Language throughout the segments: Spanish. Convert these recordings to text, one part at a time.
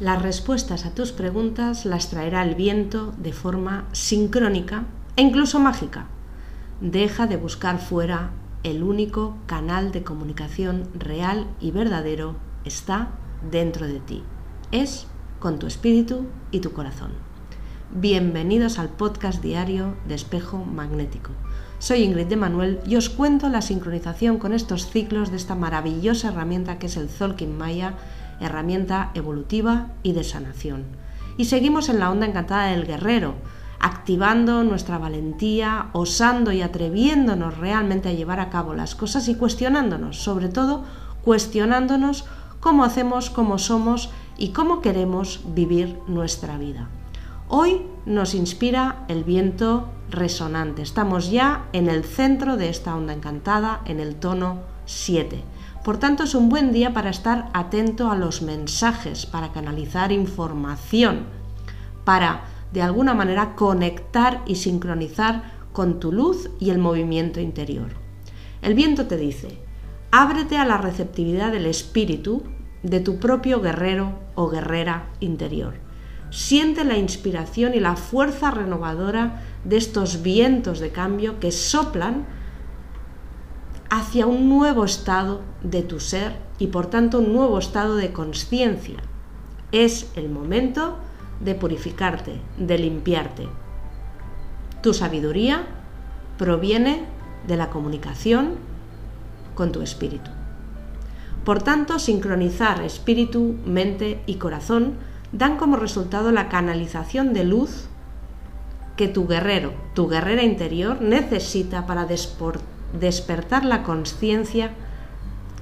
Las respuestas a tus preguntas las traerá el viento de forma sincrónica e incluso mágica. Deja de buscar fuera el único canal de comunicación real y verdadero está dentro de ti. Es con tu espíritu y tu corazón. Bienvenidos al podcast diario de Espejo Magnético. Soy Ingrid de Manuel y os cuento la sincronización con estos ciclos de esta maravillosa herramienta que es el Zolkin Maya herramienta evolutiva y de sanación. Y seguimos en la onda encantada del guerrero, activando nuestra valentía, osando y atreviéndonos realmente a llevar a cabo las cosas y cuestionándonos, sobre todo cuestionándonos cómo hacemos, cómo somos y cómo queremos vivir nuestra vida. Hoy nos inspira el viento resonante. Estamos ya en el centro de esta onda encantada, en el tono 7. Por tanto, es un buen día para estar atento a los mensajes, para canalizar información, para de alguna manera conectar y sincronizar con tu luz y el movimiento interior. El viento te dice, ábrete a la receptividad del espíritu de tu propio guerrero o guerrera interior. Siente la inspiración y la fuerza renovadora de estos vientos de cambio que soplan hacia un nuevo estado de tu ser y por tanto un nuevo estado de conciencia. Es el momento de purificarte, de limpiarte. Tu sabiduría proviene de la comunicación con tu espíritu. Por tanto, sincronizar espíritu, mente y corazón dan como resultado la canalización de luz que tu guerrero, tu guerrera interior necesita para despertar la conciencia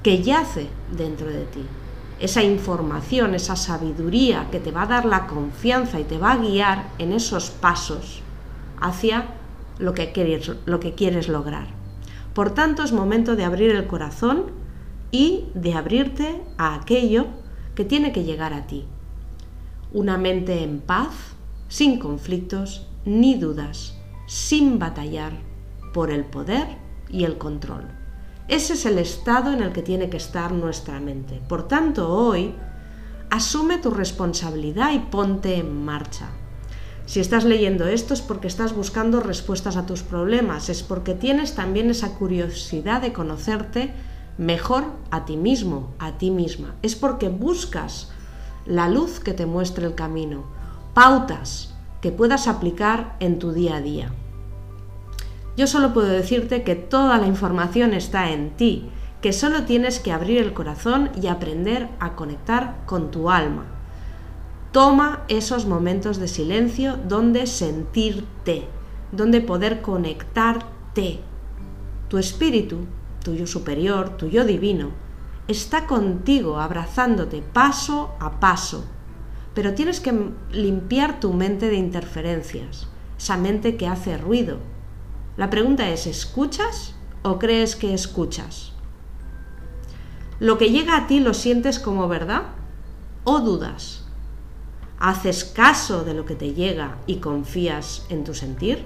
que yace dentro de ti. Esa información, esa sabiduría que te va a dar la confianza y te va a guiar en esos pasos hacia lo que quieres, lo que quieres lograr. Por tanto, es momento de abrir el corazón y de abrirte a aquello que tiene que llegar a ti. Una mente en paz, sin conflictos ni dudas, sin batallar por el poder y el control. Ese es el estado en el que tiene que estar nuestra mente. Por tanto, hoy asume tu responsabilidad y ponte en marcha. Si estás leyendo esto es porque estás buscando respuestas a tus problemas, es porque tienes también esa curiosidad de conocerte mejor a ti mismo, a ti misma. Es porque buscas la luz que te muestre el camino, pautas que puedas aplicar en tu día a día. Yo solo puedo decirte que toda la información está en ti, que solo tienes que abrir el corazón y aprender a conectar con tu alma. Toma esos momentos de silencio donde sentirte, donde poder conectarte. Tu espíritu, tuyo superior, tuyo divino, está contigo abrazándote paso a paso. Pero tienes que limpiar tu mente de interferencias, esa mente que hace ruido, la pregunta es, ¿escuchas o crees que escuchas? ¿Lo que llega a ti lo sientes como verdad o dudas? ¿Haces caso de lo que te llega y confías en tu sentir?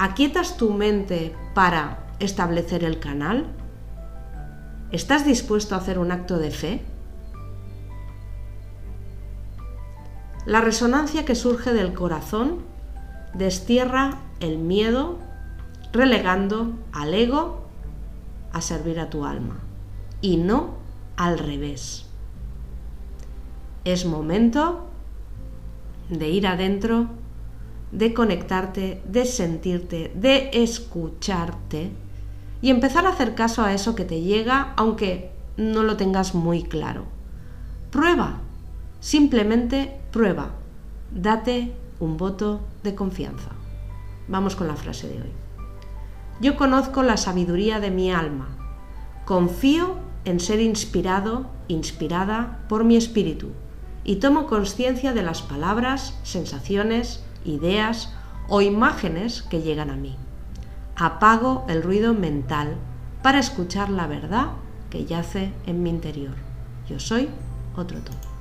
¿Aquietas tu mente para establecer el canal? ¿Estás dispuesto a hacer un acto de fe? La resonancia que surge del corazón destierra el miedo relegando al ego a servir a tu alma y no al revés. Es momento de ir adentro, de conectarte, de sentirte, de escucharte y empezar a hacer caso a eso que te llega aunque no lo tengas muy claro. Prueba, simplemente prueba, date un voto de confianza. Vamos con la frase de hoy. Yo conozco la sabiduría de mi alma. Confío en ser inspirado, inspirada por mi espíritu y tomo conciencia de las palabras, sensaciones, ideas o imágenes que llegan a mí. Apago el ruido mental para escuchar la verdad que yace en mi interior. Yo soy otro todo.